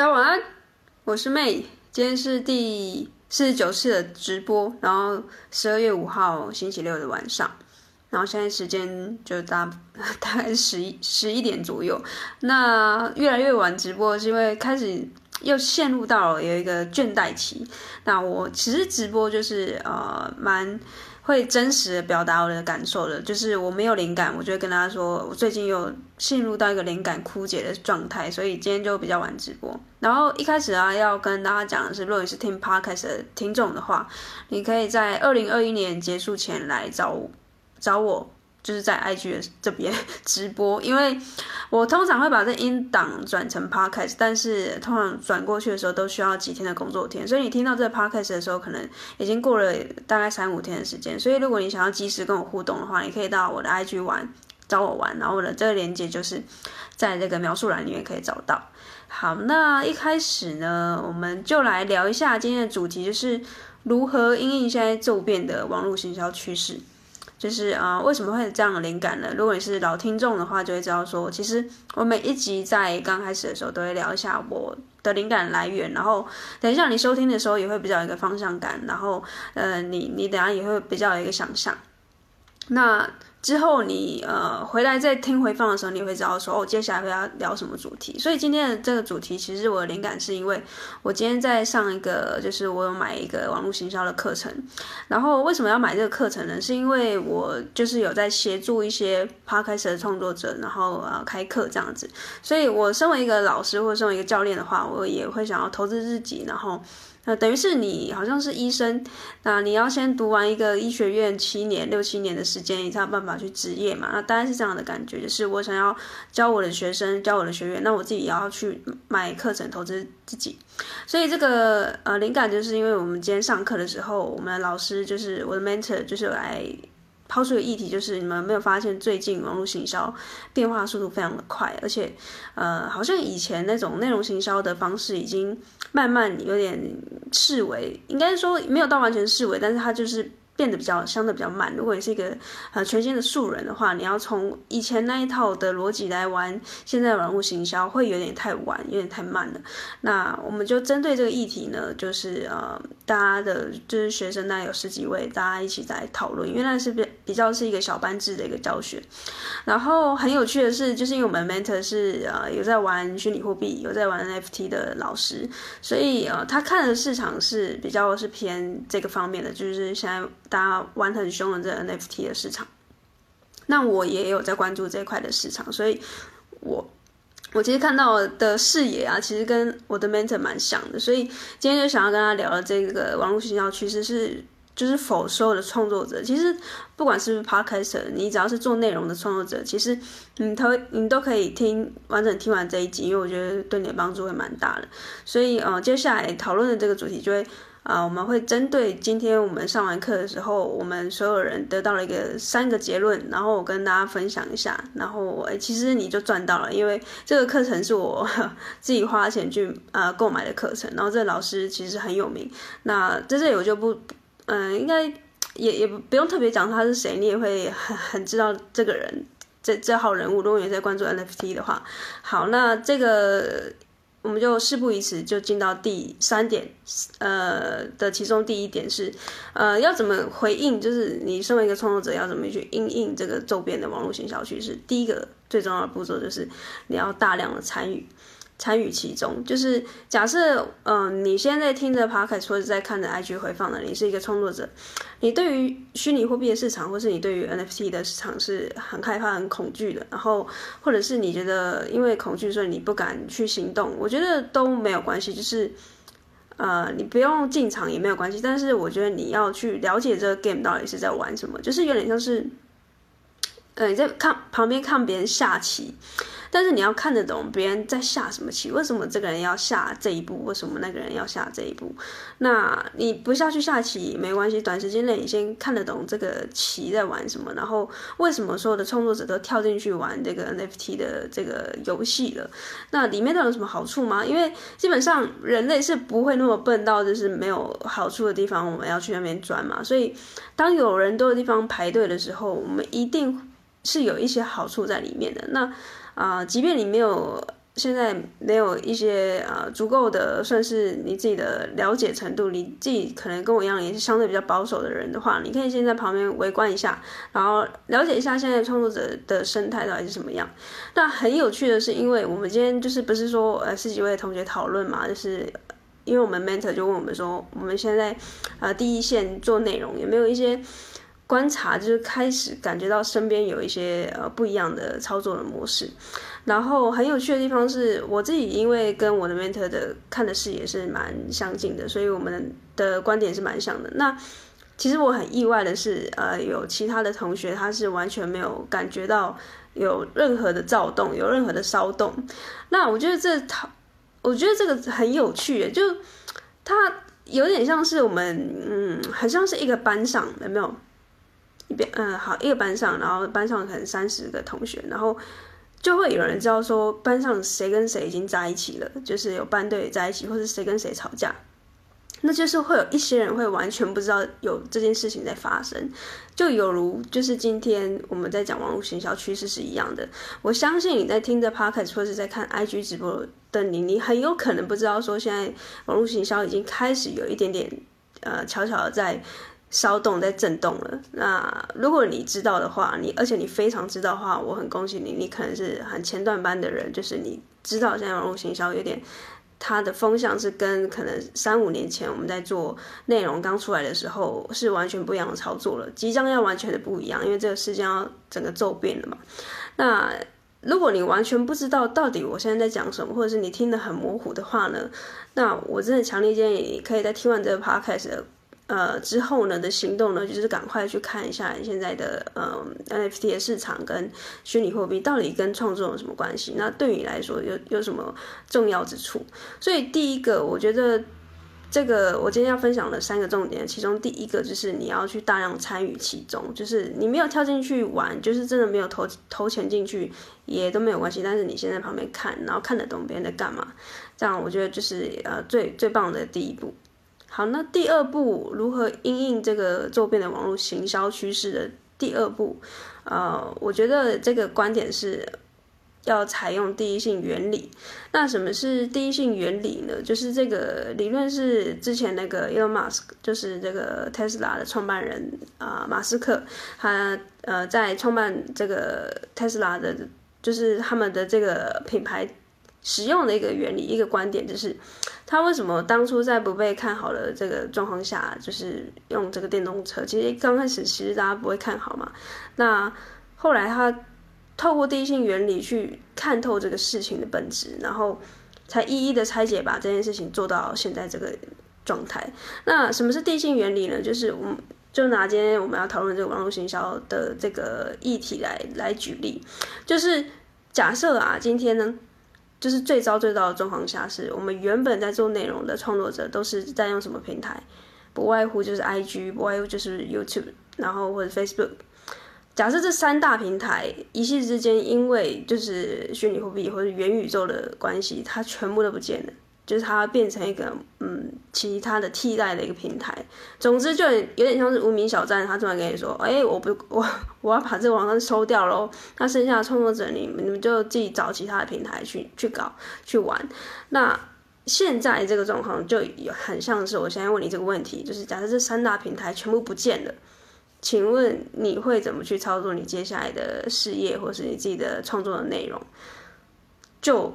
大家晚安，我是妹今天是第四十九次的直播，然后十二月五号星期六的晚上，然后现在时间就大 大概十一十一点左右。那越来越晚直播是因为开始又陷入到了有一个倦怠期。那我其实直播就是呃蛮。会真实的表达我的感受的，就是我没有灵感，我就会跟大家说，我最近有陷入到一个灵感枯竭的状态，所以今天就比较晚直播。然后一开始啊，要跟大家讲的是，如果你是听 Podcast 的听众的话，你可以在二零二一年结束前来找我，找我。就是在 IG 这边 直播，因为我通常会把这音档转成 Podcast，但是通常转过去的时候都需要几天的工作天，所以你听到这 Podcast 的时候，可能已经过了大概三五天的时间。所以如果你想要及时跟我互动的话，你可以到我的 IG 玩，找我玩，然后我的这个链接就是在这个描述栏里面可以找到。好，那一开始呢，我们就来聊一下今天的主题，就是如何因应现在骤变的网络行销趋势。就是啊、为什么会有这样的灵感呢？如果你是老听众的话，就会知道说，其实我每一集在刚开始的时候都会聊一下我的灵感来源，然后等一下你收听的时候也会比较有一个方向感，然后呃，你你等下也会比较有一个想象。那之后你呃回来再听回放的时候，你会知道说哦，接下来会要聊什么主题。所以今天的这个主题，其实我的灵感是因为我今天在上一个，就是我有买一个网络行销的课程。然后为什么要买这个课程呢？是因为我就是有在协助一些 podcast 的创作者，然后呃开课这样子。所以我身为一个老师或者身为一个教练的话，我也会想要投资自己，然后。那等于是你好像是医生，那你要先读完一个医学院七年六七年的时间，你才有办法去执业嘛？那当然是这样的感觉，就是我想要教我的学生，教我的学员，那我自己也要去买课程投资自己。所以这个呃灵感就是因为我们今天上课的时候，我们的老师就是我的 mentor，就是来抛出个议题，就是你们没有发现最近网络行销变化速度非常的快，而且呃好像以前那种内容行销的方式已经。慢慢有点式微，应该说没有到完全式微，但是它就是。变得比较相对比较慢。如果你是一个呃全新的素人的话，你要从以前那一套的逻辑来玩现在的网络行销，会有点太晚，有点太慢了。那我们就针对这个议题呢，就是呃大家的就是学生呢有十几位，大家一起在讨论，因为那是比比较是一个小班制的一个教学。然后很有趣的是，就是因为我们 mentor 是呃有在玩虚拟货币、有在玩 NFT 的老师，所以呃他看的市场是比较是偏这个方面的，就是现在。大家玩很凶的这 NFT 的市场，那我也有在关注这一块的市场，所以我我其实看到的视野啊，其实跟我的 mentor 蛮像的，所以今天就想要跟他聊的这个网络行销趋势是，就是否所有的创作者，其实不管是不是 Podcaster，你只要是做内容的创作者，其实你都你都可以听完整听完这一集，因为我觉得对你的帮助会蛮大的，所以呃，接下来讨论的这个主题就会。啊，我们会针对今天我们上完课的时候，我们所有人得到了一个三个结论，然后我跟大家分享一下。然后，哎，其实你就赚到了，因为这个课程是我 自己花钱去呃购买的课程。然后，这老师其实很有名。那在这里我就不，嗯、应该也也不用特别讲他是谁，你也会很很知道这个人这这号人物。如果你在关注 NFT 的话，好，那这个。我们就事不宜迟，就进到第三点，呃的其中第一点是，呃要怎么回应，就是你身为一个创作者要怎么去应应这个周边的网络型小趋势。第一个最重要的步骤就是你要大量的参与。参与其中，就是假设，嗯、你现在听着 Podcast 或者在看着 IG 回放的，你是一个创作者，你对于虚拟货币的市场，或是你对于 NFT 的市场是很害怕、很恐惧的，然后，或者是你觉得因为恐惧，所以你不敢去行动，我觉得都没有关系，就是，呃，你不用进场也没有关系，但是我觉得你要去了解这个 game 到底是在玩什么，就是有点像是，呃，你在看旁边看别人下棋。但是你要看得懂别人在下什么棋，为什么这个人要下这一步，为什么那个人要下这一步？那你不下去下棋没关系，短时间内你先看得懂这个棋在玩什么，然后为什么所有的创作者都跳进去玩这个 NFT 的这个游戏了？那里面都有什么好处吗？因为基本上人类是不会那么笨到就是没有好处的地方我们要去那边钻嘛，所以当有人多的地方排队的时候，我们一定是有一些好处在里面的。那啊、即便你没有现在没有一些呃足够的算是你自己的了解程度，你自己可能跟我一样也是相对比较保守的人的话，你可以先在旁边围观一下，然后了解一下现在创作者的生态到底是什么样。那很有趣的是，因为我们今天就是不是说呃十几位同学讨论嘛，就是因为我们 mentor 就问我们说，我们现在呃第一线做内容有没有一些观察，就是开始感觉到身边有一些呃不一样的操作的模式。然后很有趣的地方是我自己，因为跟我的 mentor 的看的视野是蛮相近的，所以我们的观点是蛮像的。那其实我很意外的是，呃，有其他的同学他是完全没有感觉到有任何的躁动，有任何的骚动。那我觉得这我觉得这个很有趣，就他有点像是我们，嗯，很像是一个班上有没有？一边，嗯，好，一个班上，然后班上可能三十个同学，然后。就会有人知道说班上谁跟谁已经在一起了，就是有班队在一起，或是谁跟谁吵架，那就是会有一些人会完全不知道有这件事情在发生，就有如就是今天我们在讲网络行销趋势是一样的。我相信你在听着 Podcast 或是在看 IG 直播的你，你很有可能不知道说现在网络行销已经开始有一点点呃悄悄的在。骚动在震动了。那如果你知道的话，你而且你非常知道的话，我很恭喜你，你可能是很前段班的人，就是你知道现在网络行销有点，它的风向是跟可能三五年前我们在做内容刚出来的时候是完全不一样的操作了，即将要完全的不一样，因为这个事件要整个骤变了嘛。那如果你完全不知道到底我现在在讲什么，或者是你听得很模糊的话呢，那我真的强烈建议你可以在听完这个 podcast 的。呃，之后呢的行动呢，就是赶快去看一下现在的呃 NFT 的市场跟虚拟货币到底跟创作有什么关系？那对你来说有有什么重要之处？所以第一个，我觉得这个我今天要分享的三个重点，其中第一个就是你要去大量参与其中，就是你没有跳进去玩，就是真的没有投投钱进去也都没有关系，但是你先在旁边看，然后看得懂别人在干嘛，这样我觉得就是呃最最棒的第一步。好，那第二步如何因应这个周边的网络行销趋势的第二步，呃，我觉得这个观点是要采用第一性原理。那什么是第一性原理呢？就是这个理论是之前那个 Elon Musk，就是这个 Tesla 的创办人啊，马斯克，他呃在创办这个 Tesla 的，就是他们的这个品牌使用的一个原理，一个观点就是。他为什么当初在不被看好的这个状况下，就是用这个电动车？其实刚开始其实大家不会看好嘛。那后来他透过第一性原理去看透这个事情的本质，然后才一一的拆解，把这件事情做到现在这个状态。那什么是第一性原理呢？就是我们就拿今天我们要讨论这个网络行销的这个议题来来举例，就是假设啊，今天呢。就是最糟最糟的状况下，是我们原本在做内容的创作者都是在用什么平台？不外乎就是 IG，不外乎就是 YouTube，然后或者 Facebook。假设这三大平台一夕之间因为就是虚拟货币或者元宇宙的关系，它全部都不见了。就是它变成一个嗯，其他的替代的一个平台。总之就有点像是无名小站，他突然跟你说：“哎、我不，我我要把这个网站收掉喽。”那剩下的创作者，你们你们就自己找其他的平台去去搞去玩。那现在这个状况就有很像是我现在问你这个问题，就是假设这三大平台全部不见了，请问你会怎么去操作你接下来的事业，或是你自己的创作的内容？就。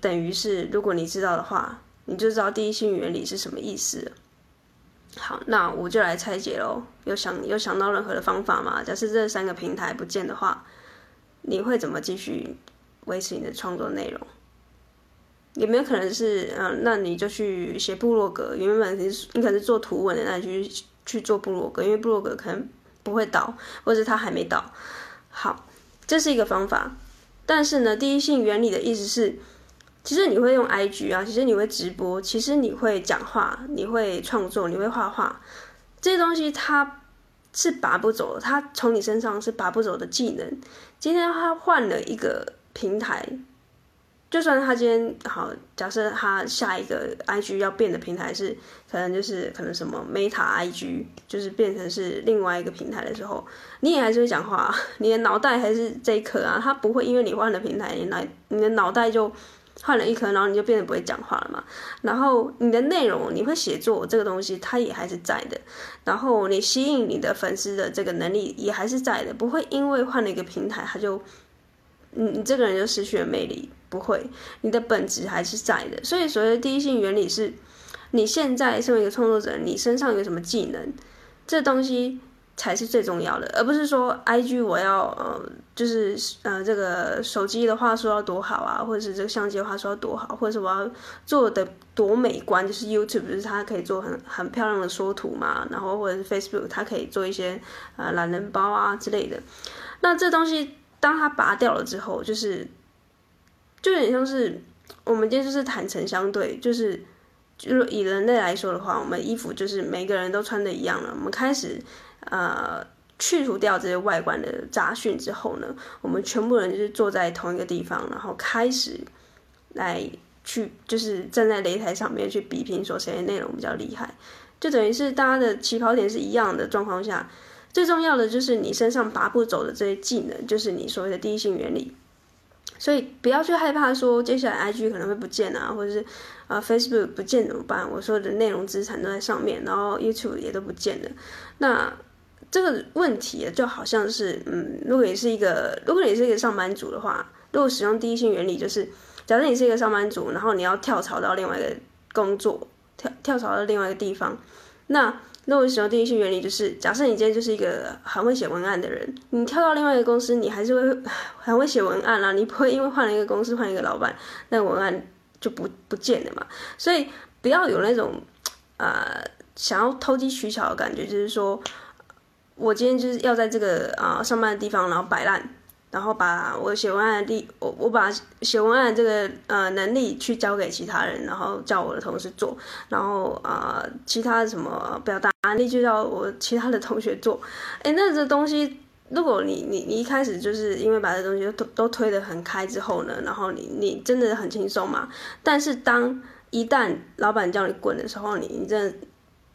等于是，如果你知道的话，你就知道第一性原理是什么意思。好，那我就来拆解喽。有想有想到任何的方法吗？假设这三个平台不见的话，你会怎么继续维持你的创作内容？有没有可能是，嗯，那你就去写部落格？原本你你可能是做图文的，那你去去做部落格，因为部落格可能不会倒，或者它还没倒。好，这是一个方法。但是呢，第一性原理的意思是。其实你会用 IG 啊，其实你会直播，其实你会讲话，你会创作，你会画画，这些东西它是拔不走的，它从你身上是拔不走的技能。今天他换了一个平台，就算他今天好，假设他下一个 IG 要变的平台是，可能就是可能什么 Meta IG，就是变成是另外一个平台的时候，你也还是会讲话，你的脑袋还是这一颗啊，他不会因为你换了平台，你脑你的脑袋就换了一颗，然后你就变得不会讲话了嘛。然后你的内容，你会写作这个东西，它也还是在的。然后你吸引你的粉丝的这个能力也还是在的，不会因为换了一个平台，他就，你你这个人就失去了魅力。不会，你的本质还是在的。所以所谓的第一性原理是，你现在身为一个创作者，你身上有什么技能，这东西才是最重要的，而不是说 IG 我要呃，就是呃这个手机的话说要多好啊，或者是这个相机的话说要多好，或者是我要做的多美观，就是 YouTube 就是它可以做很很漂亮的缩图嘛，然后或者是 Facebook 它可以做一些呃懒人包啊之类的。那这东西当它拔掉了之后，就是。就有点像是我们今天就是坦诚相对，就是就是以人类来说的话，我们衣服就是每个人都穿的一样了。我们开始呃去除掉这些外观的杂讯之后呢，我们全部人就是坐在同一个地方，然后开始来去就是站在擂台上面去比拼，说谁的内容比较厉害。就等于是大家的起跑点是一样的状况下，最重要的就是你身上拔不走的这些技能，就是你所谓的第一性原理。所以不要去害怕说接下来 IG 可能会不见啊，或者是啊、Facebook 不见怎么办？我说的内容资产都在上面，然后 YouTube 也都不见了。那这个问题就好像是，嗯，如果你是一个，如果你是一个上班族的话，如果使用第一性原理，就是假设你是一个上班族，然后你要跳槽到另外一个工作，跳跳槽到另外一个地方，那。那我使用第一性原理，就是假设你今天就是一个很会写文案的人，你跳到另外一个公司，你还是会 很会写文案啦，你不会因为换了一个公司换一个老板，那文案就不不见了嘛。所以不要有那种呃想要投机取巧的感觉，就是说我今天就是要在这个啊、上班的地方，然后摆烂。然后把我写文案的力，我我把写文案这个呃能力去交给其他人，然后叫我的同事做，然后啊、其他什么表达能力就叫我其他的同学做。哎，那这东西，如果你你你一开始就是因为把这东西都都推得很开之后呢，然后你你真的很轻松嘛？但是当一旦老板叫你滚的时候，你你真。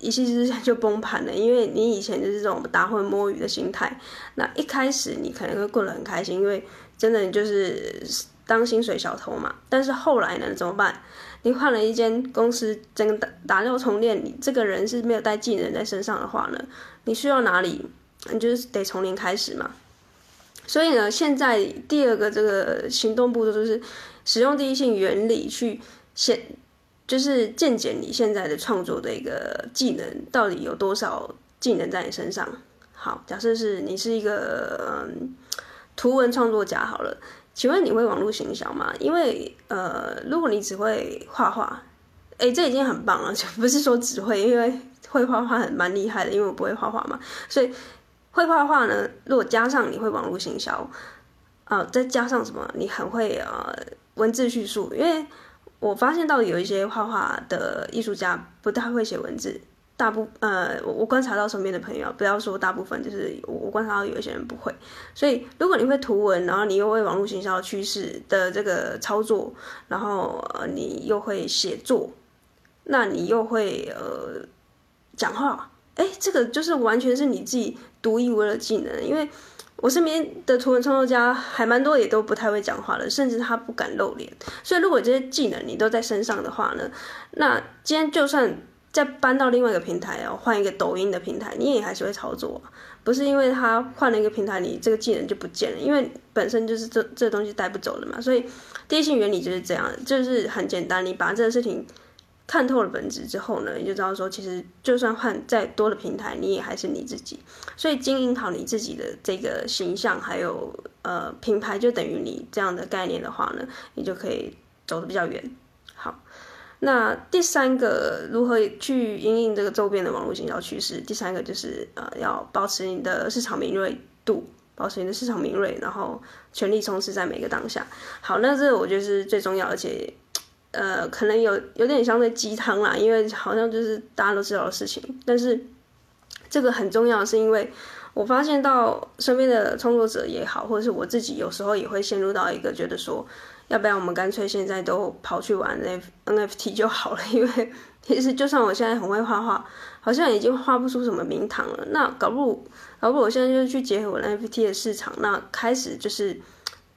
一气之下就崩盘了，因为你以前就是这种打混摸鱼的心态。那一开始你可能会过得很开心，因为真的就是当薪水小偷嘛。但是后来呢，怎么办？你换了一间公司，整个打打掉重练，你这个人是没有带技能在身上的话呢，你需要哪里？你就是得从零开始嘛。所以呢，现在第二个这个行动步骤就是使用第一性原理去先。就是见解你现在的创作的一个技能到底有多少技能在你身上？好，假设是你是一个嗯图文创作家好了，请问你会网络行销吗？因为呃，如果你只会画画，哎，这已经很棒了，就不是说只会，因为会画画很蛮厉害的，因为我不会画画嘛，所以会画画呢，如果加上你会网络行销，啊、再加上什么，你很会呃文字叙述，因为。我发现到有一些画画的艺术家不太会写文字，大部呃，我观察到身边的朋友，不要说大部分，就是我观察到有一些人不会。所以，如果你会图文，然后你又会网络行销趋势的这个操作，然后呃，你又会写作，那你又会呃讲话，哎，这个就是完全是你自己独一无二的技能，因为。我身边的图文创作家还蛮多，也都不太会讲话的，甚至他不敢露脸。所以，如果这些技能你都在身上的话呢，那今天就算再搬到另外一个平台哦，换一个抖音的平台，你也还是会操作。不是因为他换了一个平台，你这个技能就不见了，因为本身就是这这东西带不走的嘛。所以，第一性原理就是这样，就是很简单，你把这个事情。看透了本质之后呢，你就知道说，其实就算换再多的平台，你也还是你自己。所以经营好你自己的这个形象，还有呃品牌，就等于你这样的概念的话呢，你就可以走得比较远。好，那第三个如何去因应这个周边的网络营销趋势？第三个就是呃要保持你的市场敏锐度，保持你的市场敏锐，然后全力冲刺在每个当下。好，那这我觉得是最重要，而且。呃，可能有有点相对鸡汤啦，因为好像就是大家都知道的事情。但是这个很重要，是因为我发现到身边的创作者也好，或者是我自己有时候也会陷入到一个觉得说，要不然我们干脆现在都跑去玩 NFT 就好了，因为其实就算我现在很会画画，好像已经画不出什么名堂了。那搞不，搞不我现在就去结合我 NFT 的市场，那开始就是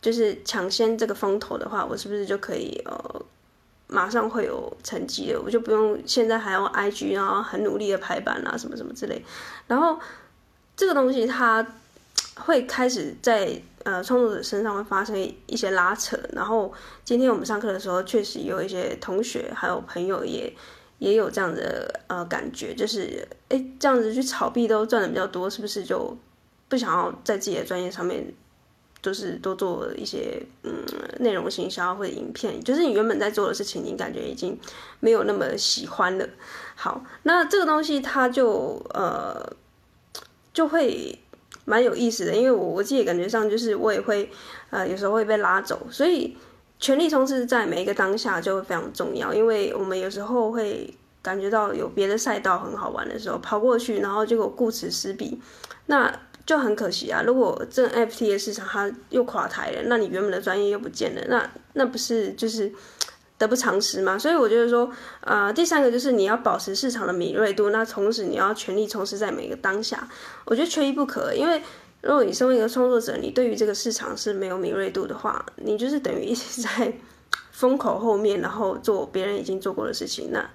就是抢先这个风头的话，我是不是就可以呃？马上会有成绩的，我就不用现在还要 IG，然后很努力的排版啊，什么什么之类。然后这个东西它会开始在呃创作者身上会发生一些拉扯。然后今天我们上课的时候，确实有一些同学还有朋友也也有这样的呃感觉，就是哎这样子去炒币都赚的比较多，是不是就不想要在自己的专业上面？就是多做一些嗯内容行销或者影片，就是你原本在做的事情，你感觉已经没有那么喜欢了。好，那这个东西它就呃就会蛮有意思的，因为我我自己感觉上就是我也会呃有时候会被拉走，所以全力冲刺在每一个当下就会非常重要，因为我们有时候会感觉到有别的赛道很好玩的时候跑过去，然后结果顾此失彼，那。就很可惜啊！如果这 NFT 的市场它又垮台了，那你原本的专业又不见了，那那不是就是 得不偿失吗？所以我觉得说，呃，第三个就是你要保持市场的敏锐度，那同时你要全力冲刺在每个当下，我觉得缺一不可。因为如果你身为一个创作者，你对于这个市场是没有敏锐度的话，你就是等于一直在风口后面，然后做别人已经做过的事情，那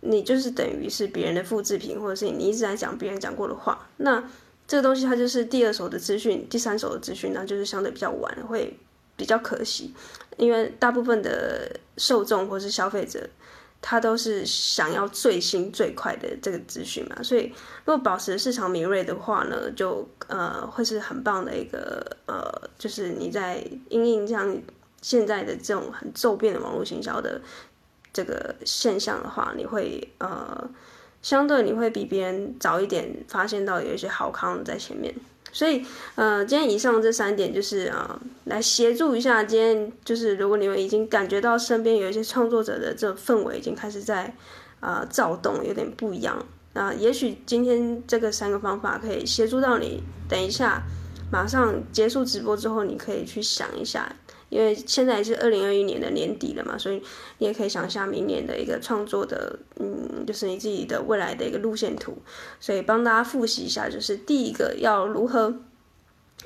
你就是等于是别人的复制品，或者是你一直在讲别人讲过的话，那。这个东西它就是第二手的资讯，第三手的资讯呢，就是相对比较晚，会比较可惜，因为大部分的受众或是消费者，他都是想要最新最快的这个资讯嘛，所以如果保持市场敏锐的话呢，就呃会是很棒的一个呃，就是你在因应这样现在的这种很骤变的网络行销的这个现象的话，你会呃。相对你会比别人早一点发现到有一些好康在前面，所以呃，今天以上这三点就是啊、呃，来协助一下。今天就是如果你们已经感觉到身边有一些创作者的这氛围已经开始在啊、躁动，有点不一样，那、也许今天这个三个方法可以协助到你。等一下，马上结束直播之后，你可以去想一下。因为现在也是二零二一年的年底了嘛，所以你也可以想象明年的一个创作的，嗯，就是你自己的未来的一个路线图。所以帮大家复习一下，就是第一个要如何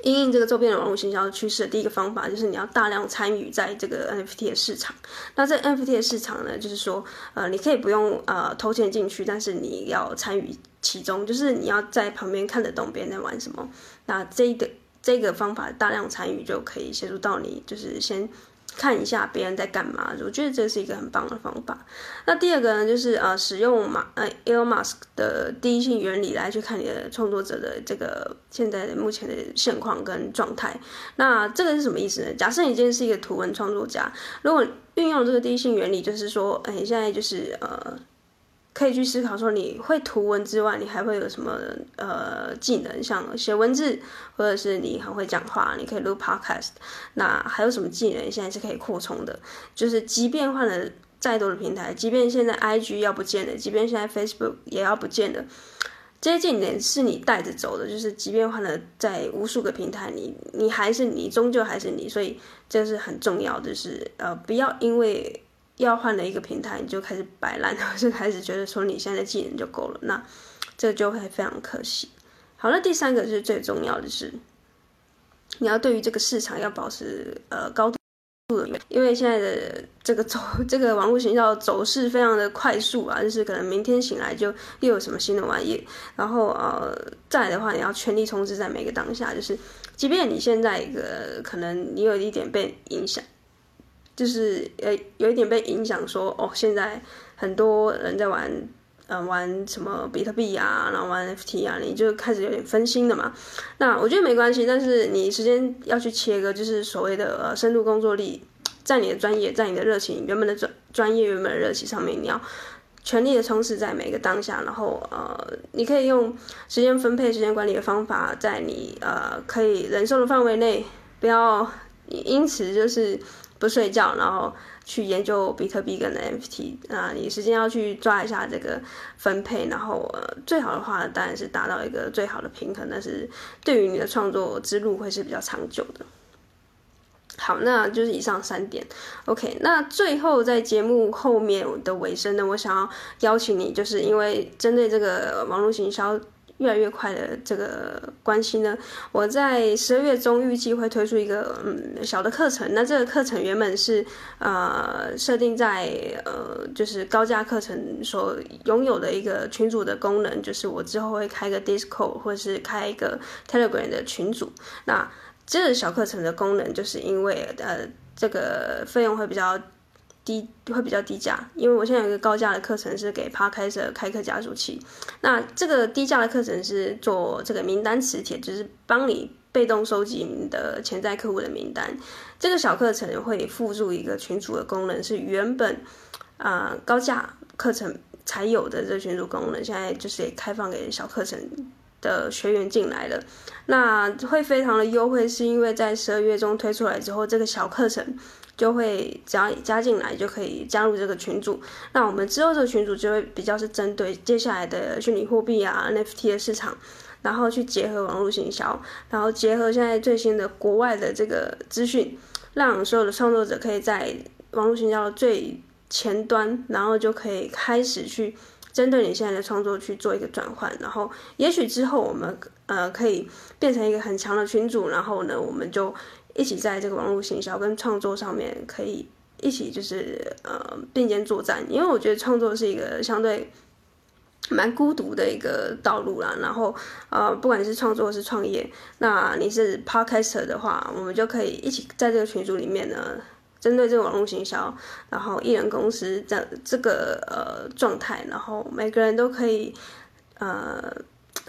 因应这个周边的网络行销的趋势第一个方法，就是你要大量参与在这个 NFT 的市场。那这 NFT 的市场呢，就是说，呃，你可以不用呃投钱进去，但是你要参与其中，就是你要在旁边看得懂别人在玩什么。那这一个。这个方法大量参与就可以协助到你，就是先看一下别人在干嘛。我觉得这是一个很棒的方法。那第二个呢，就是呃，使用马呃 e l m a s k 的第一性原理来去看你的创作者的这个现在目前的现况跟状态。那这个是什么意思呢？假设你今天是一个图文创作家，如果运用这个第一性原理，就是说，哎，现在就是呃。可以去思考说，你会图文之外，你还会有什么呃技能？像写文字，或者是你很会讲话，你可以录 podcast。那还有什么技能现在是可以扩充的？就是即便换了再多的平台，即便现在 IG 要不见了，即便现在 Facebook 也要不见了，这些技能是你带着走的。就是即便换了在无数个平台，你你还是你，终究还是你。所以这是很重要的，就是呃不要因为。要换了一个平台，你就开始摆烂，或是开始觉得说你现在的技能就够了，那这就会非常可惜。好了，第三个是最重要的是，你要对于这个市场要保持呃高度的，因为现在的这个走 这个网络行销走势非常的快速啊，就是可能明天醒来就又有什么新的玩意，然后呃再来的话，你要全力冲刺在每个当下，就是即便你现在一个可能你有一点被影响。就是呃有一点被影响，说哦，现在很多人在玩，呃，玩什么比特币啊，然后玩 FT 啊，你就开始有点分心了嘛。那我觉得没关系，但是你时间要去切割，就是所谓的呃深度工作力，在你的专业，在你的热情原本的专专业原本的热情上面，你要全力的冲刺在每个当下，然后呃，你可以用时间分配、时间管理的方法，在你呃可以忍受的范围内，不要因此就是。不睡觉，然后去研究比特币跟 NFT 啊，你时间要去抓一下这个分配，然后呃，最好的话当然是达到一个最好的平衡，但是对于你的创作之路会是比较长久的。好，那就是以上三点。OK，那最后在节目后面的尾声呢，我想要邀请你，就是因为针对这个网络行销越来越快的这个关系呢，我在十二月中预计会推出一个嗯小的课程。那这个课程原本是呃设定在呃就是高价课程所拥有的一个群组的功能，就是我之后会开个 Discord 或是开一个 Telegram 的群组。那这个小课程的功能，就是因为呃，这个费用会比较低，会比较低价。因为我现在有一个高价的课程是给 Podcast 开课加速器，那这个低价的课程是做这个名单磁铁，就是帮你被动收集你的潜在客户的名单。这个小课程会附注一个群组的功能，是原本啊、高价课程才有的这群组功能，现在就是也开放给小课程。的学员进来了，那会非常的优惠，是因为在十二月中推出来之后，这个小课程就会只要加进来就可以加入这个群组。那我们之后这个群组就会比较是针对接下来的虚拟货币啊、NFT 的市场，然后去结合网络行销，然后结合现在最新的国外的这个资讯，让所有的创作者可以在网络行销的最前端，然后就可以开始去。针对你现在的创作去做一个转换，然后也许之后我们呃可以变成一个很强的群组，然后呢，我们就一起在这个网络行销跟创作上面可以一起就是呃并肩作战。因为我觉得创作是一个相对蛮孤独的一个道路啦。然后呃不管是创作是创业，那你是 Podcaster 的话，我们就可以一起在这个群组里面呢。针对这个网络行销，然后艺人公司这这个呃状态，然后每个人都可以呃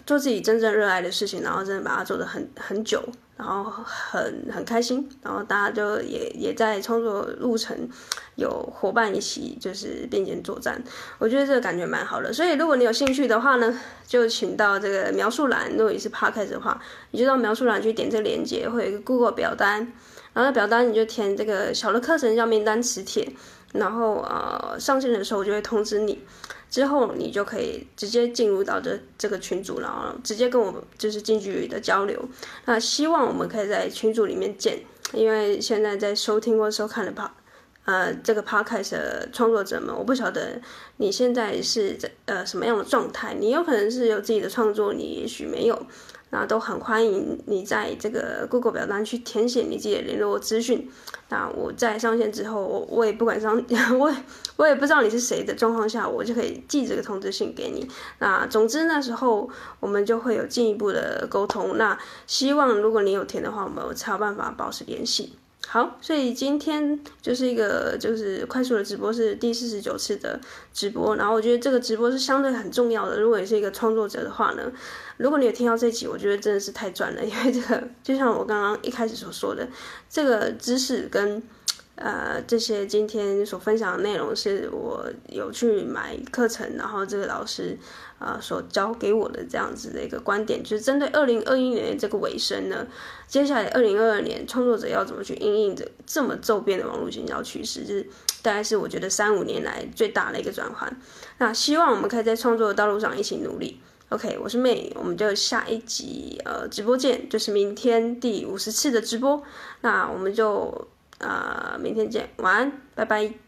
做自己真正热爱的事情，然后真的把它做得很很久，然后很很开心，然后大家就也也在创作路程有伙伴一起就是并肩作战，我觉得这个感觉蛮好的。所以如果你有兴趣的话呢，就请到这个描述栏，如果你是 Podcast 的话，你就到描述栏去点这个链接，会有一个 Google 表单。然后表单你就填这个小的课程叫名单磁铁，然后呃上线的时候我就会通知你，之后你就可以直接进入到这这个群组，然后直接跟我就是近距离的交流。那希望我们可以在群组里面见，因为现在在收听或收看的吧呃这个 Podcast 的创作者们，我不晓得你现在是在呃什么样的状态，你有可能是有自己的创作，你也许没有。那都很欢迎你在这个 Google 表单去填写你自己的联络资讯。那我在上线之后，我我也不管上，我我也不知道你是谁的状况下，我就可以寄这个通知信给你。那总之那时候我们就会有进一步的沟通。那希望如果你有填的话，我们才有办法保持联系。好，所以今天就是一个就是快速的直播，是第四十九次的直播。然后我觉得这个直播是相对很重要的。如果你是一个创作者的话呢，如果你有听到这集，我觉得真的是太赚了，因为这个就像我刚刚一开始所说的，这个知识跟。呃，这些今天所分享的内容是我有去买课程，然后这个老师啊、呃、所教给我的这样子的一个观点，就是针对二零二一年这个尾声呢，接下来二零二二年创作者要怎么去应应着这么骤变的网络营销趋势，就是大概是我觉得三五年来最大的一个转换。那希望我们可以在创作的道路上一起努力。OK，我是妹我们就下一集呃直播见，就是明天第五十次的直播，那我们就。啊、明天见，晚安，拜拜。